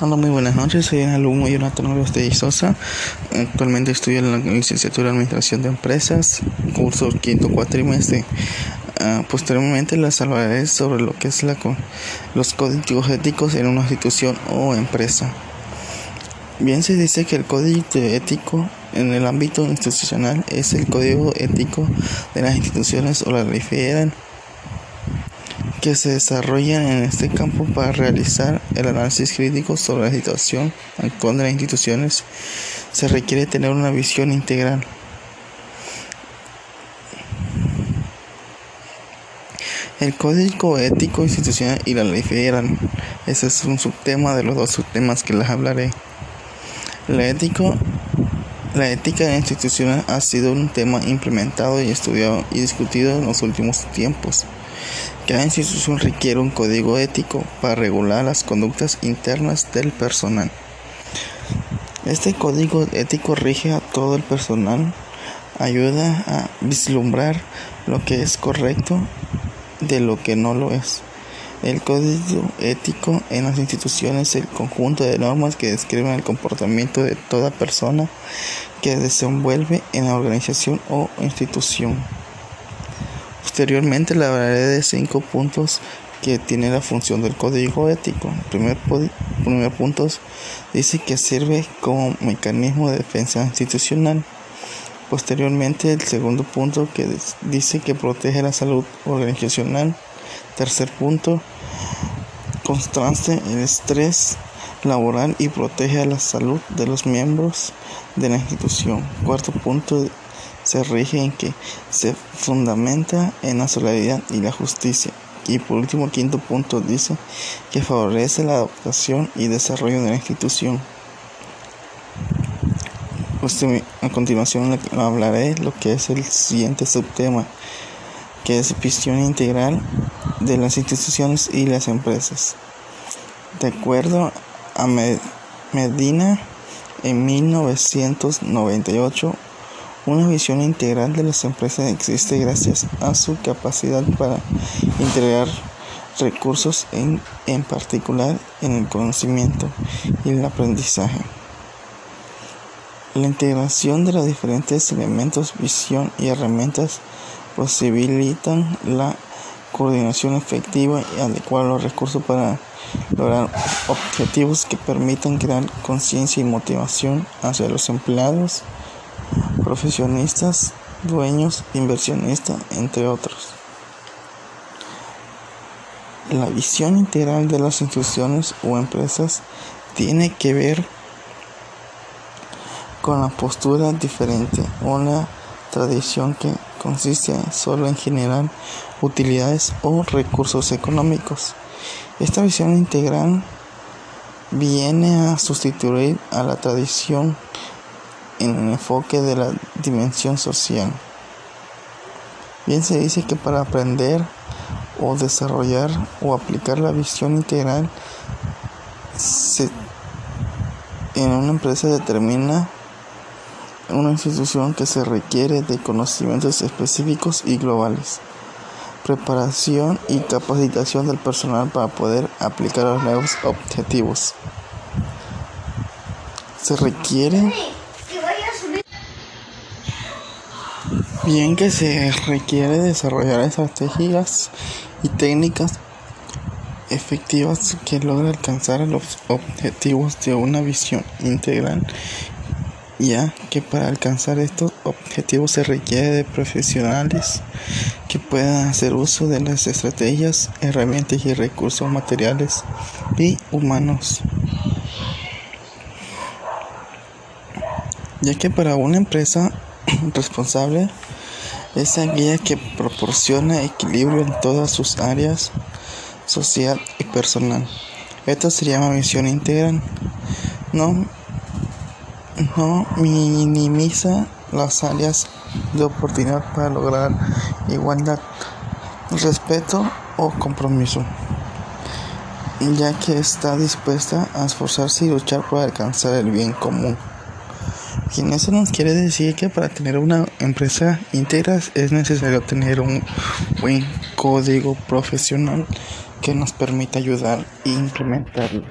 Hola, muy buenas noches. Soy el alumno Jonathan Oroz de Sosa. Actualmente estudio en la licenciatura de Administración de Empresas, curso quinto cuatrimestre. Uh, posteriormente les hablaré sobre lo que es la, los códigos éticos en una institución o empresa. Bien se dice que el código ético en el ámbito institucional es el código ético de las instituciones o la refieren que se desarrollan en este campo para realizar el análisis crítico sobre la situación actual de las instituciones, se requiere tener una visión integral. El código ético institucional y la ley federal. Ese es un subtema de los dos subtemas que les hablaré. La, ético, la ética institucional ha sido un tema implementado y estudiado y discutido en los últimos tiempos. Cada institución requiere un código ético para regular las conductas internas del personal. Este código ético rige a todo el personal, ayuda a vislumbrar lo que es correcto de lo que no lo es. El código ético en las instituciones es el conjunto de normas que describen el comportamiento de toda persona que desenvuelve en la organización o institución. Posteriormente le hablaré de cinco puntos que tiene la función del código ético. El primer, primer punto dice que sirve como mecanismo de defensa institucional. Posteriormente, el segundo punto que dice que protege la salud organizacional. Tercer punto, contraste el estrés laboral y protege la salud de los miembros de la institución. Cuarto punto, se rige en que se fundamenta en la solidaridad y la justicia. Y por último, quinto punto dice que favorece la adaptación y desarrollo de la institución. A continuación hablaré lo que es el siguiente subtema, que es visión integral de las instituciones y las empresas. De acuerdo a Medina, en 1998 una visión integral de las empresas existe gracias a su capacidad para integrar recursos en, en particular en el conocimiento y el aprendizaje. La integración de los diferentes elementos, visión y herramientas posibilitan la coordinación efectiva y adecuar los recursos para lograr objetivos que permitan crear conciencia y motivación hacia los empleados profesionistas, dueños, inversionistas, entre otros. La visión integral de las instituciones o empresas tiene que ver con la postura diferente, una tradición que consiste solo en generar utilidades o recursos económicos. Esta visión integral viene a sustituir a la tradición en el enfoque de la dimensión social. Bien se dice que para aprender o desarrollar o aplicar la visión integral en una empresa determina una institución que se requiere de conocimientos específicos y globales, preparación y capacitación del personal para poder aplicar los nuevos objetivos. Se requiere Bien que se requiere desarrollar estrategias y técnicas efectivas que logren alcanzar los objetivos de una visión integral, ya que para alcanzar estos objetivos se requiere de profesionales que puedan hacer uso de las estrategias, herramientas y recursos materiales y humanos. Ya que para una empresa responsable es aquella que proporciona equilibrio en todas sus áreas social y personal. Esto se llama visión integral. No, no minimiza las áreas de oportunidad para lograr igualdad, respeto o compromiso, ya que está dispuesta a esforzarse y luchar por alcanzar el bien común. Y eso nos quiere decir que para tener una empresa íntegra es necesario tener un buen código profesional que nos permita ayudar e implementarlos.